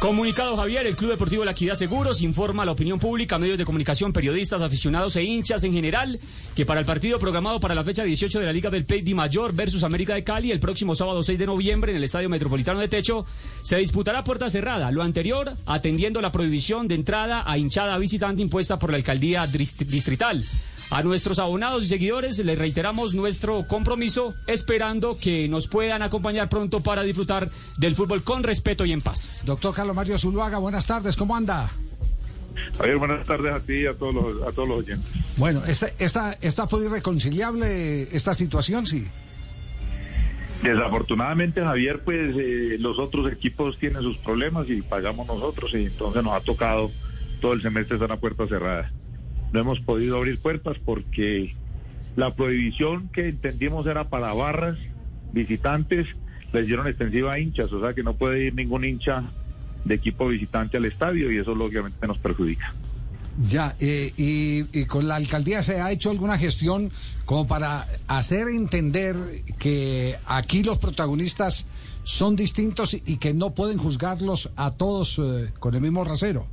Comunicado Javier, el Club Deportivo La Equidad Seguros informa a la opinión pública, medios de comunicación, periodistas, aficionados e hinchas en general que para el partido programado para la fecha 18 de la Liga del Play Di Mayor versus América de Cali el próximo sábado 6 de noviembre en el Estadio Metropolitano de Techo se disputará puerta cerrada. Lo anterior atendiendo la prohibición de entrada a hinchada visitante impuesta por la alcaldía distrital. A nuestros abonados y seguidores les reiteramos nuestro compromiso esperando que nos puedan acompañar pronto para disfrutar del fútbol con respeto y en paz. Doctor Carlos Mario Zuluaga, buenas tardes, ¿cómo anda? Javier, buenas tardes a ti y a todos los, a todos los oyentes. Bueno, ¿esta, esta, esta fue irreconciliable, esta situación, sí? Desafortunadamente, Javier, pues eh, los otros equipos tienen sus problemas y pagamos nosotros y entonces nos ha tocado todo el semestre estar a puerta cerrada no hemos podido abrir puertas porque la prohibición que entendimos era para barras, visitantes, le hicieron extensiva a hinchas, o sea que no puede ir ningún hincha de equipo visitante al estadio y eso lógicamente nos perjudica. Ya, eh, y, con la alcaldía se ha hecho alguna gestión como para hacer entender que aquí los protagonistas son distintos y que no pueden juzgarlos a todos eh, con el mismo rasero.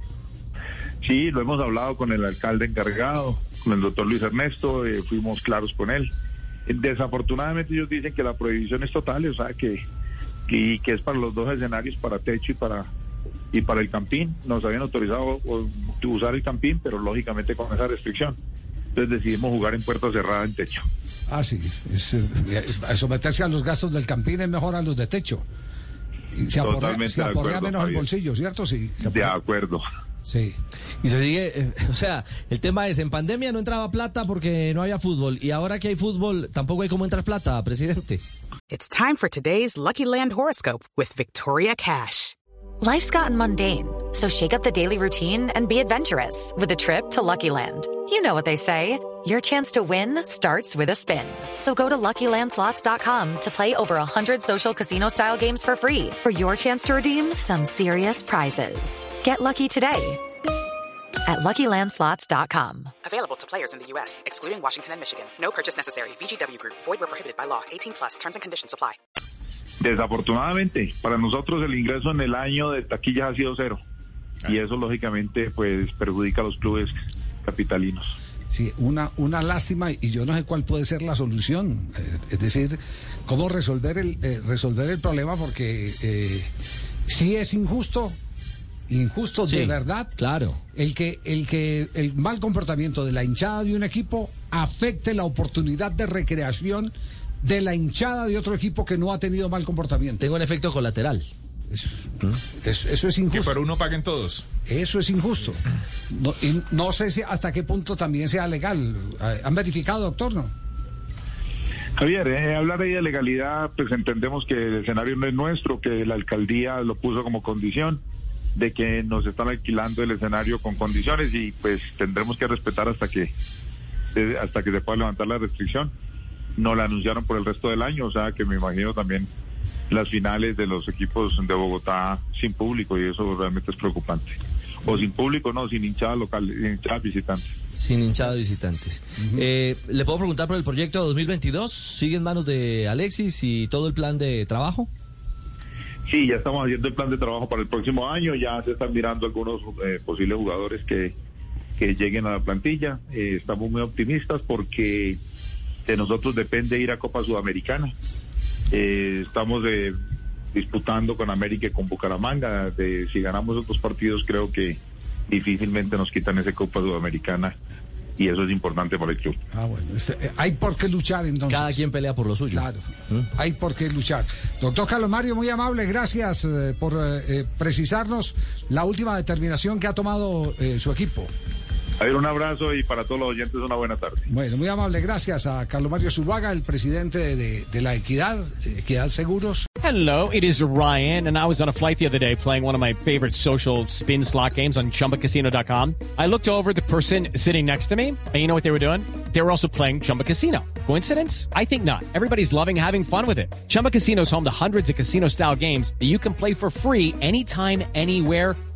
Sí, lo hemos hablado con el alcalde encargado, con el doctor Luis Ernesto, eh, fuimos claros con él. Desafortunadamente ellos dicen que la prohibición es total, o sea que, que, es para los dos escenarios, para techo y para y para el campín. Nos habían autorizado usar el campín, pero lógicamente con esa restricción. Entonces decidimos jugar en puerta cerrada en techo. Ah, sí. Es, eh, someterse a los gastos del campín es mejor a los de techo. Y se aporrea, menos el bolsillo, ¿cierto? Sí. De acuerdo. Sí. Y se sigue, eh, o sea, el tema es, en pandemia no entraba plata porque no había fútbol y ahora que hay fútbol tampoco hay cómo entrar plata, presidente. It's time for today's Lucky Land horoscope with Victoria Cash. Life's gotten mundane, so shake up the daily routine and be adventurous with a trip to Lucky Land. You know what they say. Your chance to win starts with a spin. So go to LuckyLandSlots.com to play over 100 social casino-style games for free for your chance to redeem some serious prizes. Get lucky today at LuckyLandSlots.com. Available to players in the U.S., excluding Washington and Michigan. No purchase necessary. VGW Group. Void where prohibited by law. 18 plus. Terms and conditions apply. Desafortunadamente, para nosotros el ingreso en el año de taquillas ha sido cero. Y eso, lógicamente, pues perjudica a los clubes capitalinos. Sí, una, una lástima y yo no sé cuál puede ser la solución. Eh, es decir, cómo resolver el, eh, resolver el problema porque eh, si es injusto, injusto de verdad. Claro. El que, el que el mal comportamiento de la hinchada de un equipo afecte la oportunidad de recreación de la hinchada de otro equipo que no ha tenido mal comportamiento. Tengo un efecto colateral. Eso, eso, es injusto. Que para uno paguen todos. Eso es injusto. No, y no sé si hasta qué punto también sea legal. ¿Han verificado, doctor? No. Javier, eh, hablar ahí de legalidad, pues entendemos que el escenario no es nuestro, que la alcaldía lo puso como condición de que nos están alquilando el escenario con condiciones y pues tendremos que respetar hasta que hasta que se pueda levantar la restricción. No la anunciaron por el resto del año, o sea que me imagino también las finales de los equipos de Bogotá sin público y eso realmente es preocupante. O sin público, no, sin hinchada local, sin hinchada visitantes. Sin hinchada visitantes. Eh, ¿Le puedo preguntar por el proyecto 2022? ¿Sigue en manos de Alexis y todo el plan de trabajo? Sí, ya estamos haciendo el plan de trabajo para el próximo año, ya se están mirando algunos eh, posibles jugadores que, que lleguen a la plantilla. Eh, estamos muy optimistas porque de nosotros depende ir a Copa Sudamericana. Eh, estamos de, disputando con América y con Bucaramanga. De, si ganamos otros partidos, creo que difícilmente nos quitan esa Copa Sudamericana y eso es importante para el club. Ah, bueno, eh, hay por qué luchar entonces. Cada quien pelea por lo suyo. Claro, ¿Mm? hay por qué luchar. Doctor Carlos Mario, muy amable, gracias eh, por precisarnos la última determinación que ha tomado su equipo. Javier, un abrazo y para todos los oyentes una buena tarde. Bueno, muy amable. Gracias a Carlos Mario Zuluaga, el presidente de, de la Equidad, Equidad Seguros. Hello, it is Ryan, and I was on a flight the other day playing one of my favorite social spin slot games on chumbacasino.com. I looked over the person sitting next to me, and you know what they were doing? They were also playing Chumba Casino. Coincidence? I think not. Everybody's loving having fun with it. Chumba Casino is home to hundreds of casino style games that you can play for free anytime, anywhere,